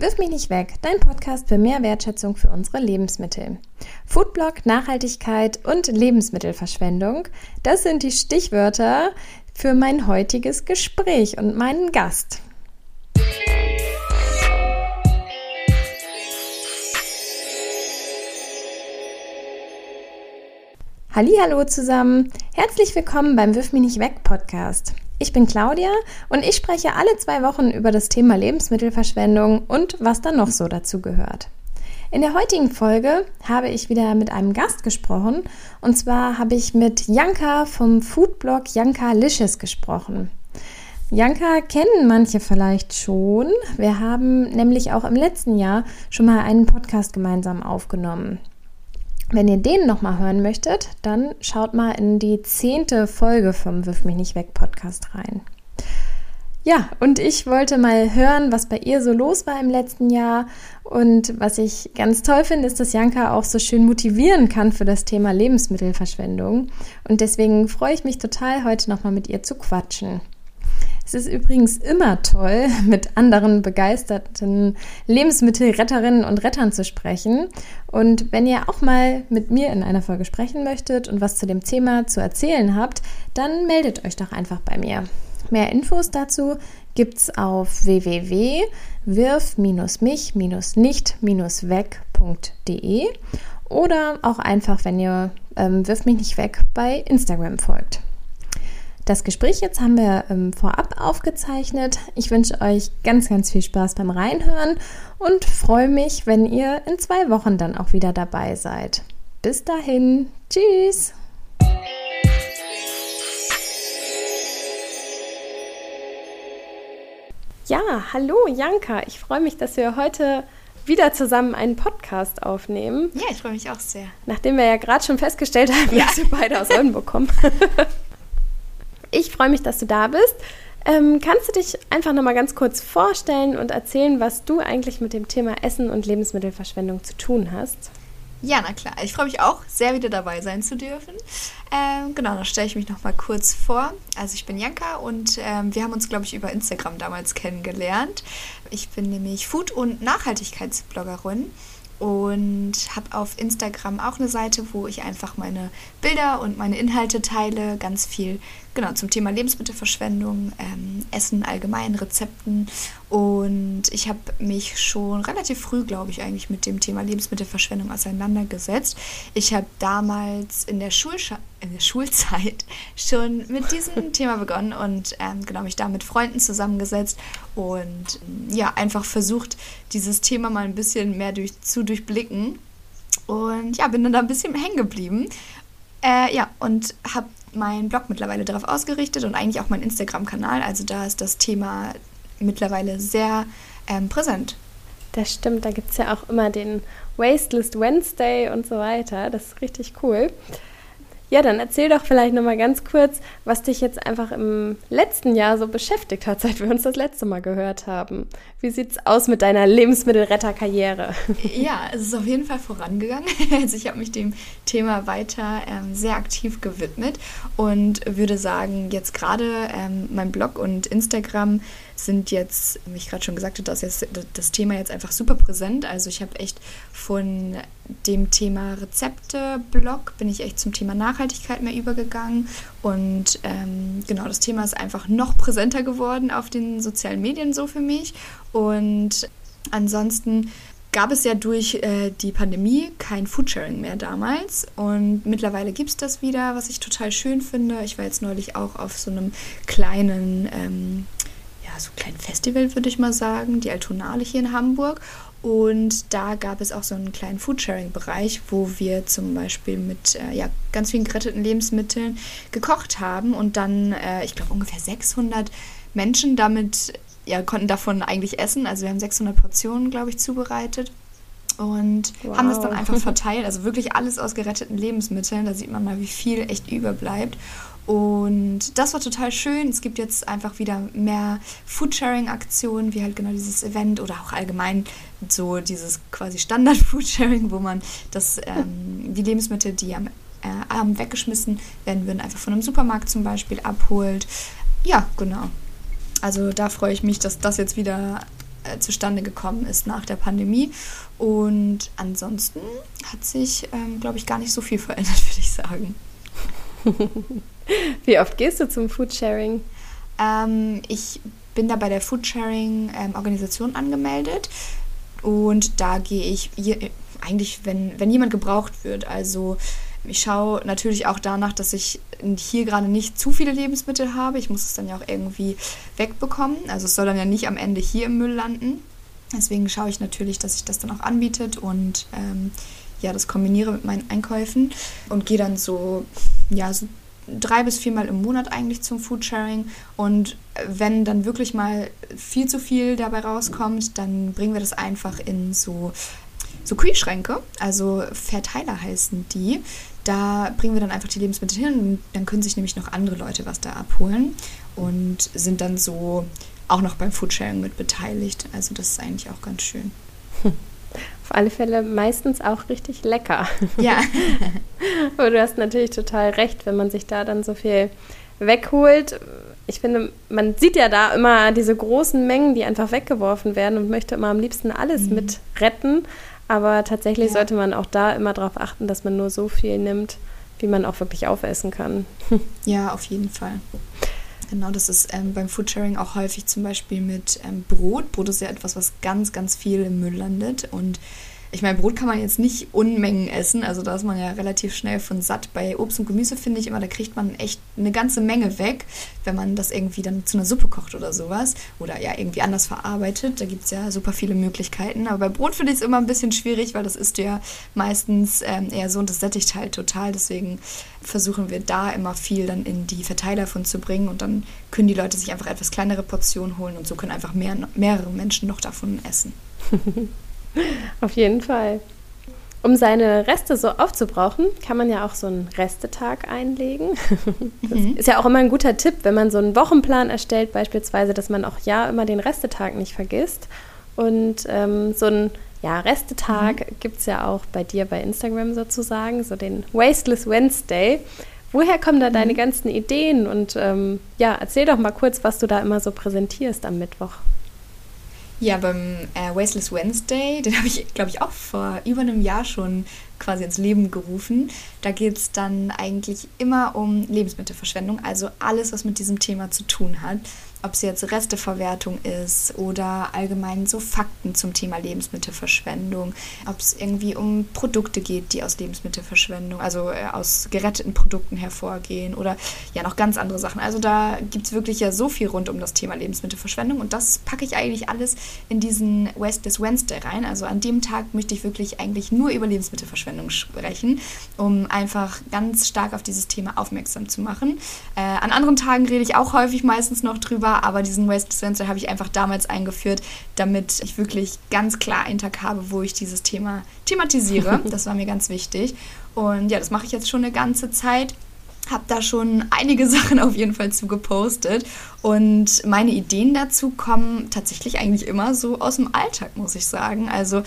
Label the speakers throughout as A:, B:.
A: Wirf mich nicht weg, dein Podcast für mehr Wertschätzung für unsere Lebensmittel. Foodblog, Nachhaltigkeit und Lebensmittelverschwendung, das sind die Stichwörter für mein heutiges Gespräch und meinen Gast. Hallo zusammen, herzlich willkommen beim Wirf mich nicht weg Podcast. Ich bin Claudia und ich spreche alle zwei Wochen über das Thema Lebensmittelverschwendung und was dann noch so dazu gehört. In der heutigen Folge habe ich wieder mit einem Gast gesprochen und zwar habe ich mit Janka vom Foodblog Janka Licious gesprochen. Janka kennen manche vielleicht schon. Wir haben nämlich auch im letzten Jahr schon mal einen Podcast gemeinsam aufgenommen. Wenn ihr den nochmal hören möchtet, dann schaut mal in die zehnte Folge vom Wirf mich nicht weg Podcast rein. Ja, und ich wollte mal hören, was bei ihr so los war im letzten Jahr. Und was ich ganz toll finde, ist, dass Janka auch so schön motivieren kann für das Thema Lebensmittelverschwendung. Und deswegen freue ich mich total, heute nochmal mit ihr zu quatschen. Es ist übrigens immer toll, mit anderen begeisterten Lebensmittelretterinnen und Rettern zu sprechen. Und wenn ihr auch mal mit mir in einer Folge sprechen möchtet und was zu dem Thema zu erzählen habt, dann meldet euch doch einfach bei mir. Mehr Infos dazu gibt's auf www.wirf-mich-nicht-weg.de oder auch einfach, wenn ihr ähm, Wirf mich nicht weg bei Instagram folgt. Das Gespräch jetzt haben wir ähm, vorab aufgezeichnet. Ich wünsche euch ganz, ganz viel Spaß beim Reinhören und freue mich, wenn ihr in zwei Wochen dann auch wieder dabei seid. Bis dahin, tschüss! Ja, hallo Janka, ich freue mich, dass wir heute wieder zusammen einen Podcast aufnehmen.
B: Ja, ich freue mich auch sehr.
A: Nachdem wir ja gerade schon festgestellt haben, ja. dass wir beide aus Oldenburg kommen. Ich freue mich, dass du da bist. Ähm, kannst du dich einfach nochmal ganz kurz vorstellen und erzählen, was du eigentlich mit dem Thema Essen und Lebensmittelverschwendung zu tun hast?
B: Ja, na klar. Ich freue mich auch, sehr wieder dabei sein zu dürfen. Ähm, genau, dann stelle ich mich nochmal kurz vor. Also ich bin Janka und ähm, wir haben uns, glaube ich, über Instagram damals kennengelernt. Ich bin nämlich Food- und Nachhaltigkeitsbloggerin und habe auf Instagram auch eine Seite, wo ich einfach meine Bilder und meine Inhalte teile, ganz viel genau zum Thema Lebensmittelverschwendung, ähm, Essen allgemein, Rezepten und ich habe mich schon relativ früh, glaube ich, eigentlich mit dem Thema Lebensmittelverschwendung auseinandergesetzt. Ich habe damals in der, Schulscha in der Schulzeit schon mit diesem Thema begonnen und ähm, genau mich da mit Freunden zusammengesetzt und ja, einfach versucht, dieses Thema mal ein bisschen mehr durch, zu durchblicken. Und ja, bin dann da ein bisschen hängen geblieben. Äh, ja, und habe meinen Blog mittlerweile darauf ausgerichtet und eigentlich auch meinen Instagram-Kanal. Also da ist das Thema mittlerweile sehr ähm, präsent.
A: Das stimmt, da gibt es ja auch immer den Wasteless Wednesday und so weiter. Das ist richtig cool. Ja, dann erzähl doch vielleicht nochmal ganz kurz, was dich jetzt einfach im letzten Jahr so beschäftigt hat, seit wir uns das letzte Mal gehört haben. Wie sieht's aus mit deiner Lebensmittelretterkarriere?
B: Ja, es ist auf jeden Fall vorangegangen. Also ich habe mich dem Thema weiter ähm, sehr aktiv gewidmet und würde sagen, jetzt gerade ähm, mein Blog und Instagram sind jetzt, wie ich gerade schon gesagt habe, das, das Thema jetzt einfach super präsent. Also ich habe echt von dem Thema Rezepte-Blog bin ich echt zum Thema Nachhaltigkeit mehr übergegangen. Und ähm, genau, das Thema ist einfach noch präsenter geworden auf den sozialen Medien so für mich. Und ansonsten gab es ja durch äh, die Pandemie kein Foodsharing mehr damals und mittlerweile gibt es das wieder, was ich total schön finde. Ich war jetzt neulich auch auf so einem kleinen ähm, so ein kleines Festival, würde ich mal sagen, die Altonale hier in Hamburg. Und da gab es auch so einen kleinen Foodsharing-Bereich, wo wir zum Beispiel mit äh, ja, ganz vielen geretteten Lebensmitteln gekocht haben und dann, äh, ich glaube, ungefähr 600 Menschen damit ja, konnten davon eigentlich essen. Also wir haben 600 Portionen, glaube ich, zubereitet und wow. haben das dann einfach verteilt. Also wirklich alles aus geretteten Lebensmitteln. Da sieht man mal, wie viel echt überbleibt. Und das war total schön. Es gibt jetzt einfach wieder mehr Foodsharing-Aktionen, wie halt genau dieses Event oder auch allgemein so dieses quasi Standard-Foodsharing, wo man das, ähm, die Lebensmittel, die am äh, Abend weggeschmissen werden würden, einfach von einem Supermarkt zum Beispiel abholt. Ja, genau. Also da freue ich mich, dass das jetzt wieder äh, zustande gekommen ist nach der Pandemie. Und ansonsten hat sich, ähm, glaube ich, gar nicht so viel verändert, würde ich sagen.
A: Wie oft gehst du zum Foodsharing?
B: Ähm, ich bin da bei der Foodsharing-Organisation ähm, angemeldet und da gehe ich je, eigentlich, wenn, wenn jemand gebraucht wird. Also ich schaue natürlich auch danach, dass ich hier gerade nicht zu viele Lebensmittel habe. Ich muss es dann ja auch irgendwie wegbekommen. Also es soll dann ja nicht am Ende hier im Müll landen. Deswegen schaue ich natürlich, dass sich das dann auch anbietet und ähm, ja, das kombiniere mit meinen Einkäufen und gehe dann so, ja, so drei bis viermal im Monat eigentlich zum Foodsharing. Und wenn dann wirklich mal viel zu viel dabei rauskommt, dann bringen wir das einfach in so, so Kühlschränke. Also Verteiler heißen die. Da bringen wir dann einfach die Lebensmittel hin und dann können sich nämlich noch andere Leute was da abholen und sind dann so auch noch beim Foodsharing mit beteiligt. Also das ist eigentlich auch ganz schön.
A: Auf alle Fälle meistens auch richtig lecker.
B: Ja.
A: Aber du hast natürlich total recht, wenn man sich da dann so viel wegholt. Ich finde, man sieht ja da immer diese großen Mengen, die einfach weggeworfen werden und möchte immer am liebsten alles mhm. mit retten. Aber tatsächlich ja. sollte man auch da immer darauf achten, dass man nur so viel nimmt, wie man auch wirklich aufessen kann.
B: Ja, auf jeden Fall. Genau, das ist ähm, beim Foodsharing auch häufig zum Beispiel mit ähm, Brot. Brot ist ja etwas, was ganz, ganz viel im Müll landet und ich meine, Brot kann man jetzt nicht Unmengen essen, also da ist man ja relativ schnell von satt. Bei Obst und Gemüse finde ich immer, da kriegt man echt eine ganze Menge weg, wenn man das irgendwie dann zu einer Suppe kocht oder sowas oder ja irgendwie anders verarbeitet. Da gibt es ja super viele Möglichkeiten. Aber bei Brot finde ich es immer ein bisschen schwierig, weil das ist ja meistens ähm, eher so und das sättigt halt total. Deswegen versuchen wir da immer viel dann in die Verteiler von zu bringen und dann können die Leute sich einfach etwas kleinere Portionen holen und so können einfach mehr, mehrere Menschen noch davon essen.
A: Auf jeden Fall. Um seine Reste so aufzubrauchen, kann man ja auch so einen Restetag einlegen. Das mhm. ist ja auch immer ein guter Tipp, wenn man so einen Wochenplan erstellt, beispielsweise, dass man auch ja immer den Restetag nicht vergisst. Und ähm, so ein ja, Restetag mhm. gibt es ja auch bei dir bei Instagram sozusagen, so den Wasteless Wednesday. Woher kommen da mhm. deine ganzen Ideen? Und ähm, ja, erzähl doch mal kurz, was du da immer so präsentierst am Mittwoch.
B: Ja, beim äh, Wasteless Wednesday, den habe ich, glaube ich, auch vor über einem Jahr schon quasi ins Leben gerufen. Da geht es dann eigentlich immer um Lebensmittelverschwendung, also alles, was mit diesem Thema zu tun hat ob es jetzt Resteverwertung ist oder allgemein so Fakten zum Thema Lebensmittelverschwendung, ob es irgendwie um Produkte geht, die aus Lebensmittelverschwendung, also äh, aus geretteten Produkten hervorgehen oder ja noch ganz andere Sachen. Also da gibt es wirklich ja so viel rund um das Thema Lebensmittelverschwendung und das packe ich eigentlich alles in diesen Wasteless Wednesday rein. Also an dem Tag möchte ich wirklich eigentlich nur über Lebensmittelverschwendung sprechen, um einfach ganz stark auf dieses Thema aufmerksam zu machen. Äh, an anderen Tagen rede ich auch häufig meistens noch drüber, war, aber diesen Waste Sensor habe ich einfach damals eingeführt, damit ich wirklich ganz klar einen Tag habe, wo ich dieses Thema thematisiere. das war mir ganz wichtig. Und ja, das mache ich jetzt schon eine ganze Zeit habe da schon einige Sachen auf jeden Fall zu gepostet. Und meine Ideen dazu kommen tatsächlich eigentlich immer so aus dem Alltag, muss ich sagen. Also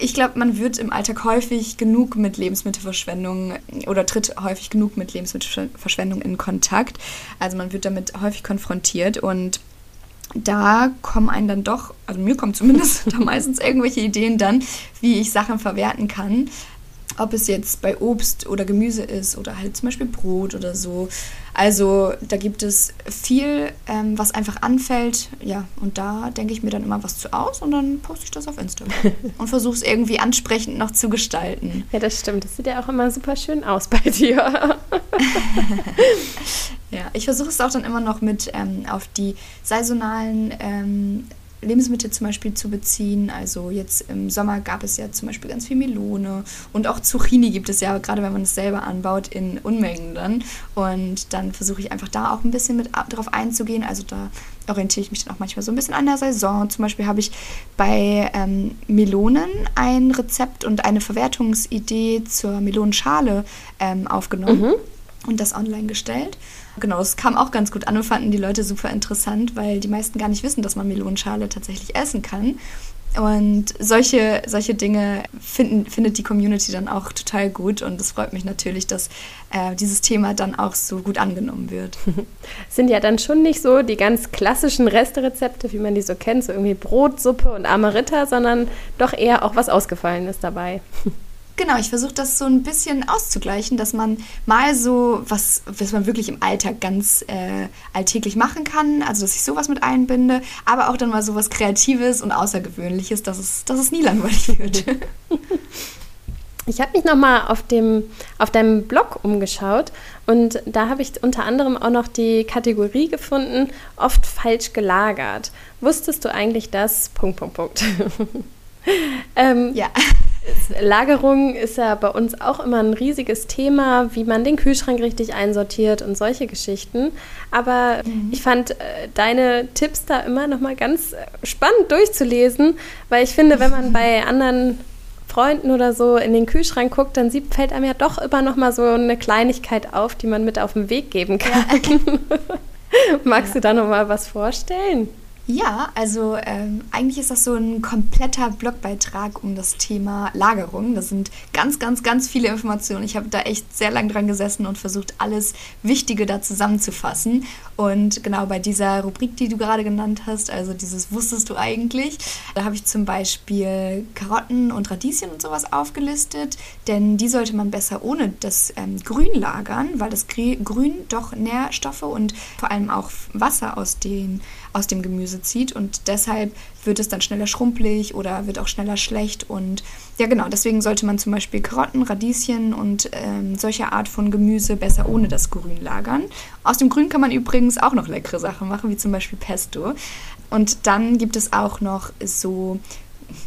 B: ich glaube, man wird im Alltag häufig genug mit Lebensmittelverschwendung oder tritt häufig genug mit Lebensmittelverschwendung in Kontakt. Also man wird damit häufig konfrontiert und da kommen einen dann doch, also mir kommen zumindest da meistens irgendwelche Ideen dann, wie ich Sachen verwerten kann ob es jetzt bei Obst oder Gemüse ist oder halt zum Beispiel Brot oder so. Also da gibt es viel, ähm, was einfach anfällt. Ja, und da denke ich mir dann immer was zu aus und dann poste ich das auf Instagram und versuche es irgendwie ansprechend noch zu gestalten.
A: Ja, das stimmt. Das sieht ja auch immer super schön aus bei dir.
B: ja, ich versuche es auch dann immer noch mit ähm, auf die saisonalen ähm, Lebensmittel zum Beispiel zu beziehen. Also jetzt im Sommer gab es ja zum Beispiel ganz viel Melone und auch Zucchini gibt es ja, gerade wenn man es selber anbaut, in Unmengen dann. Und dann versuche ich einfach da auch ein bisschen mit drauf einzugehen. Also da orientiere ich mich dann auch manchmal so ein bisschen an der Saison. Zum Beispiel habe ich bei ähm, Melonen ein Rezept und eine Verwertungsidee zur Melonenschale ähm, aufgenommen mhm. und das online gestellt. Genau, es kam auch ganz gut an und fanden die Leute super interessant, weil die meisten gar nicht wissen, dass man Melonenschale tatsächlich essen kann. Und solche, solche Dinge finden, findet die Community dann auch total gut und es freut mich natürlich, dass äh, dieses Thema dann auch so gut angenommen wird.
A: Sind ja dann schon nicht so die ganz klassischen Resterezepte, wie man die so kennt, so irgendwie Brotsuppe und Amarita, sondern doch eher auch was Ausgefallenes dabei.
B: Genau, ich versuche das so ein bisschen auszugleichen, dass man mal so was, was man wirklich im Alltag ganz äh, alltäglich machen kann, also dass ich sowas mit einbinde, aber auch dann mal so was Kreatives und Außergewöhnliches, dass es, dass es nie langweilig wird.
A: Ich habe mich nochmal auf, auf deinem Blog umgeschaut und da habe ich unter anderem auch noch die Kategorie gefunden, oft falsch gelagert. Wusstest du eigentlich das? Punkt, Punkt, Punkt. ähm, ja. Lagerung ist ja bei uns auch immer ein riesiges Thema, wie man den Kühlschrank richtig einsortiert und solche Geschichten. Aber mhm. ich fand äh, deine Tipps da immer noch mal ganz äh, spannend durchzulesen, weil ich finde, wenn man bei anderen Freunden oder so in den Kühlschrank guckt, dann sieht, fällt einem ja doch immer noch mal so eine Kleinigkeit auf, die man mit auf den Weg geben kann. Ja. Magst ja. du da noch mal was vorstellen?
B: Ja, also ähm, eigentlich ist das so ein kompletter Blogbeitrag um das Thema Lagerung. Das sind ganz, ganz, ganz viele Informationen. Ich habe da echt sehr lange dran gesessen und versucht, alles Wichtige da zusammenzufassen. Und genau bei dieser Rubrik, die du gerade genannt hast, also dieses Wusstest du eigentlich, da habe ich zum Beispiel Karotten und Radieschen und sowas aufgelistet, denn die sollte man besser ohne das ähm, Grün lagern, weil das Grün doch Nährstoffe und vor allem auch Wasser aus den aus dem Gemüse zieht und deshalb wird es dann schneller schrumpelig oder wird auch schneller schlecht und ja genau, deswegen sollte man zum Beispiel Karotten, Radieschen und ähm, solche Art von Gemüse besser ohne das Grün lagern. Aus dem Grün kann man übrigens auch noch leckere Sachen machen, wie zum Beispiel Pesto. Und dann gibt es auch noch so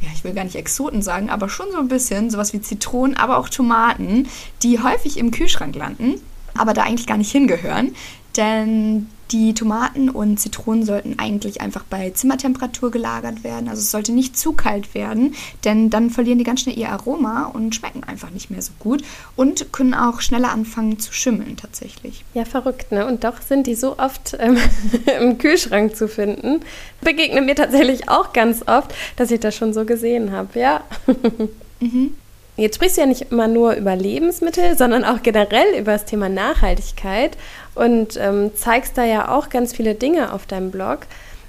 B: ja, ich will gar nicht Exoten sagen, aber schon so ein bisschen, sowas wie Zitronen, aber auch Tomaten, die häufig im Kühlschrank landen, aber da eigentlich gar nicht hingehören. Denn die Tomaten und Zitronen sollten eigentlich einfach bei Zimmertemperatur gelagert werden. Also es sollte nicht zu kalt werden, denn dann verlieren die ganz schnell ihr Aroma und schmecken einfach nicht mehr so gut und können auch schneller anfangen zu schimmeln tatsächlich.
A: Ja, verrückt, ne? Und doch sind die so oft ähm, im Kühlschrank zu finden. Begegnet mir tatsächlich auch ganz oft, dass ich das schon so gesehen habe, ja. mhm. Jetzt sprichst du ja nicht immer nur über Lebensmittel, sondern auch generell über das Thema Nachhaltigkeit und ähm, zeigst da ja auch ganz viele Dinge auf deinem Blog.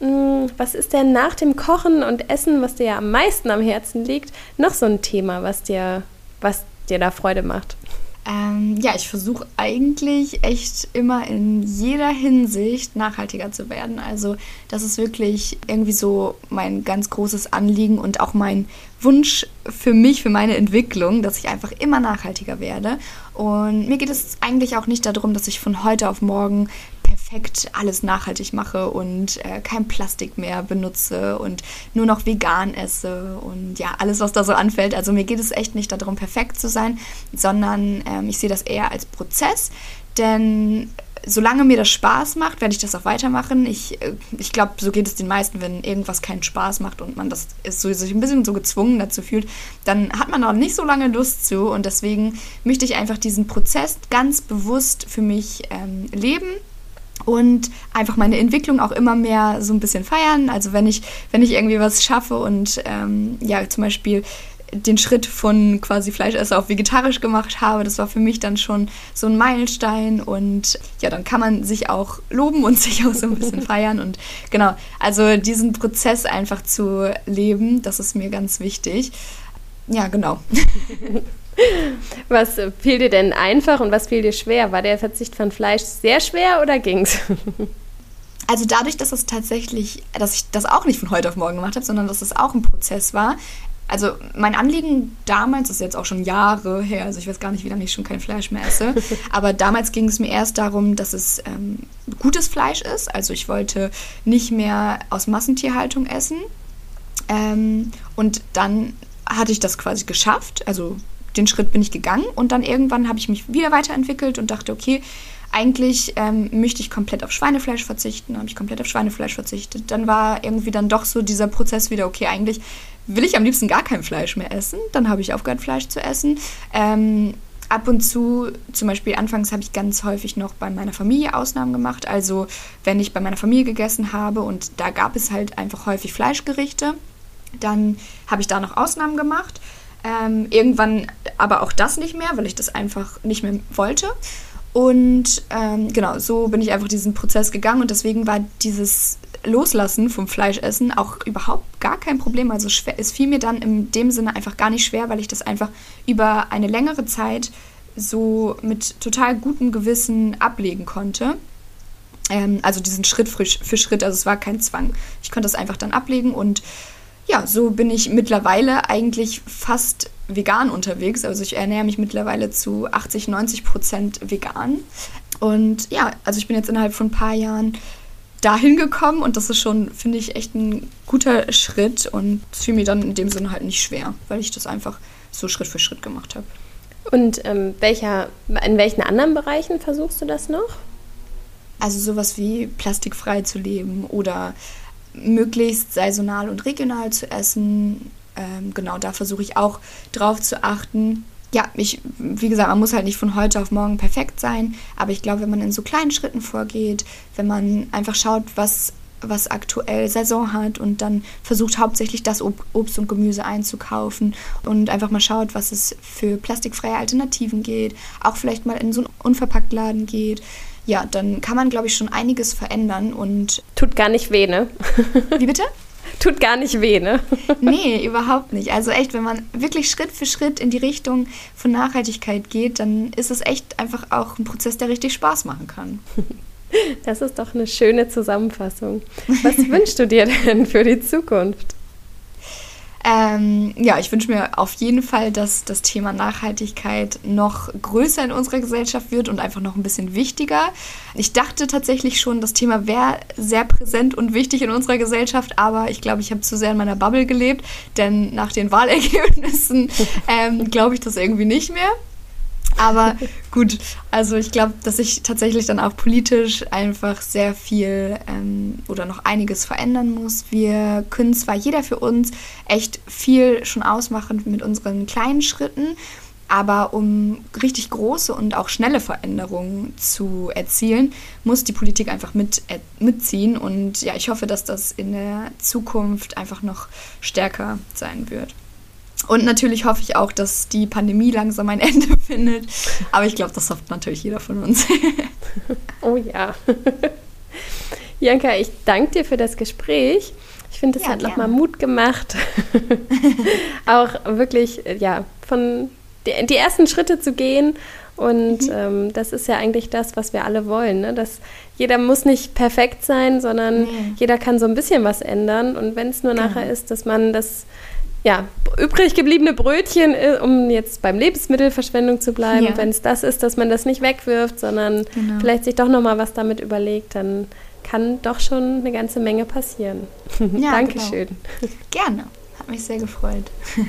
A: Hm, was ist denn nach dem Kochen und Essen, was dir ja am meisten am Herzen liegt, noch so ein Thema, was dir, was dir da Freude macht?
B: Ähm, ja, ich versuche eigentlich echt immer in jeder Hinsicht nachhaltiger zu werden. Also das ist wirklich irgendwie so mein ganz großes Anliegen und auch mein Wunsch für mich, für meine Entwicklung, dass ich einfach immer nachhaltiger werde. Und mir geht es eigentlich auch nicht darum, dass ich von heute auf morgen perfekt alles nachhaltig mache und äh, kein Plastik mehr benutze und nur noch vegan esse und ja, alles, was da so anfällt. Also mir geht es echt nicht darum, perfekt zu sein, sondern ähm, ich sehe das eher als Prozess, denn solange mir das Spaß macht, werde ich das auch weitermachen. Ich, äh, ich glaube, so geht es den meisten, wenn irgendwas keinen Spaß macht und man das ist so, sich ein bisschen so gezwungen dazu fühlt, dann hat man auch nicht so lange Lust zu. Und deswegen möchte ich einfach diesen Prozess ganz bewusst für mich ähm, leben und einfach meine Entwicklung auch immer mehr so ein bisschen feiern. Also wenn ich, wenn ich irgendwie was schaffe und ähm, ja, zum Beispiel den Schritt von quasi Fleischesser auf vegetarisch gemacht habe, das war für mich dann schon so ein Meilenstein und ja, dann kann man sich auch loben und sich auch so ein bisschen feiern und genau, also diesen Prozess einfach zu leben, das ist mir ganz wichtig. Ja, genau.
A: Was fiel dir denn einfach und was fiel dir schwer? War der Verzicht von Fleisch sehr schwer oder ging's?
B: Also dadurch, dass es tatsächlich, dass ich das auch nicht von heute auf morgen gemacht habe, sondern dass es auch ein Prozess war. Also mein Anliegen damals das ist jetzt auch schon Jahre her, also ich weiß gar nicht, wie lange ich schon kein Fleisch mehr esse, aber damals ging es mir erst darum, dass es ähm, gutes Fleisch ist. Also ich wollte nicht mehr aus Massentierhaltung essen. Ähm, und dann hatte ich das quasi geschafft. Also den Schritt bin ich gegangen und dann irgendwann habe ich mich wieder weiterentwickelt und dachte, okay, eigentlich ähm, möchte ich komplett auf Schweinefleisch verzichten, habe ich komplett auf Schweinefleisch verzichtet. Dann war irgendwie dann doch so dieser Prozess wieder, okay, eigentlich will ich am liebsten gar kein Fleisch mehr essen. Dann habe ich aufgehört, Fleisch zu essen. Ähm, ab und zu, zum Beispiel anfangs habe ich ganz häufig noch bei meiner Familie Ausnahmen gemacht. Also wenn ich bei meiner Familie gegessen habe und da gab es halt einfach häufig Fleischgerichte, Dann habe ich da noch Ausnahmen gemacht. Ähm, irgendwann aber auch das nicht mehr, weil ich das einfach nicht mehr wollte. Und ähm, genau, so bin ich einfach diesen Prozess gegangen und deswegen war dieses Loslassen vom Fleischessen auch überhaupt gar kein Problem. Also schwer, es fiel mir dann in dem Sinne einfach gar nicht schwer, weil ich das einfach über eine längere Zeit so mit total gutem Gewissen ablegen konnte. Ähm, also diesen Schritt für, für Schritt, also es war kein Zwang. Ich konnte das einfach dann ablegen und ja, so bin ich mittlerweile eigentlich fast vegan unterwegs. Also ich ernähre mich mittlerweile zu 80, 90 Prozent vegan. Und ja, also ich bin jetzt innerhalb von ein paar Jahren dahin gekommen und das ist schon, finde ich, echt ein guter Schritt und es fiel mir dann in dem Sinne halt nicht schwer, weil ich das einfach so Schritt für Schritt gemacht habe.
A: Und ähm, welcher, in welchen anderen Bereichen versuchst du das noch?
B: Also sowas wie plastikfrei zu leben oder möglichst saisonal und regional zu essen. Ähm, genau, da versuche ich auch drauf zu achten. Ja, ich, wie gesagt, man muss halt nicht von heute auf morgen perfekt sein, aber ich glaube, wenn man in so kleinen Schritten vorgeht, wenn man einfach schaut, was, was aktuell Saison hat und dann versucht hauptsächlich das Obst und Gemüse einzukaufen und einfach mal schaut, was es für plastikfreie Alternativen geht, auch vielleicht mal in so einen Unverpacktladen geht, ja, dann kann man, glaube ich, schon einiges verändern und.
A: Tut gar nicht weh, ne?
B: Wie bitte?
A: Tut gar nicht weh, ne?
B: nee, überhaupt nicht. Also echt, wenn man wirklich Schritt für Schritt in die Richtung von Nachhaltigkeit geht, dann ist es echt einfach auch ein Prozess, der richtig Spaß machen kann.
A: Das ist doch eine schöne Zusammenfassung. Was wünschst du dir denn für die Zukunft?
B: Ähm, ja, ich wünsche mir auf jeden Fall, dass das Thema Nachhaltigkeit noch größer in unserer Gesellschaft wird und einfach noch ein bisschen wichtiger. Ich dachte tatsächlich schon, das Thema wäre sehr präsent und wichtig in unserer Gesellschaft, aber ich glaube, ich habe zu sehr in meiner Bubble gelebt, denn nach den Wahlergebnissen ähm, glaube ich das irgendwie nicht mehr. Aber gut, also ich glaube, dass ich tatsächlich dann auch politisch einfach sehr viel ähm, oder noch einiges verändern muss. Wir können zwar jeder für uns echt viel schon ausmachen mit unseren kleinen Schritten, aber um richtig große und auch schnelle Veränderungen zu erzielen, muss die Politik einfach mit, äh, mitziehen. Und ja, ich hoffe, dass das in der Zukunft einfach noch stärker sein wird. Und natürlich hoffe ich auch, dass die Pandemie langsam ein Ende findet. Aber ich glaube, das hofft natürlich jeder von uns.
A: oh ja. Janka, ich danke dir für das Gespräch. Ich finde, es ja, hat nochmal Mut gemacht, auch wirklich, ja, von die, die, ersten Schritte zu gehen. Und mhm. ähm, das ist ja eigentlich das, was wir alle wollen. Ne? Dass jeder muss nicht perfekt sein, sondern nee. jeder kann so ein bisschen was ändern. Und wenn es nur genau. nachher ist, dass man das ja, übrig gebliebene Brötchen, äh, um jetzt beim Lebensmittelverschwendung zu bleiben, ja. wenn es das ist, dass man das nicht wegwirft, sondern genau. vielleicht sich doch nochmal was damit überlegt, dann kann doch schon eine ganze Menge passieren. Ja, Dankeschön.
B: Genau. Gerne. Hat mich sehr gefreut.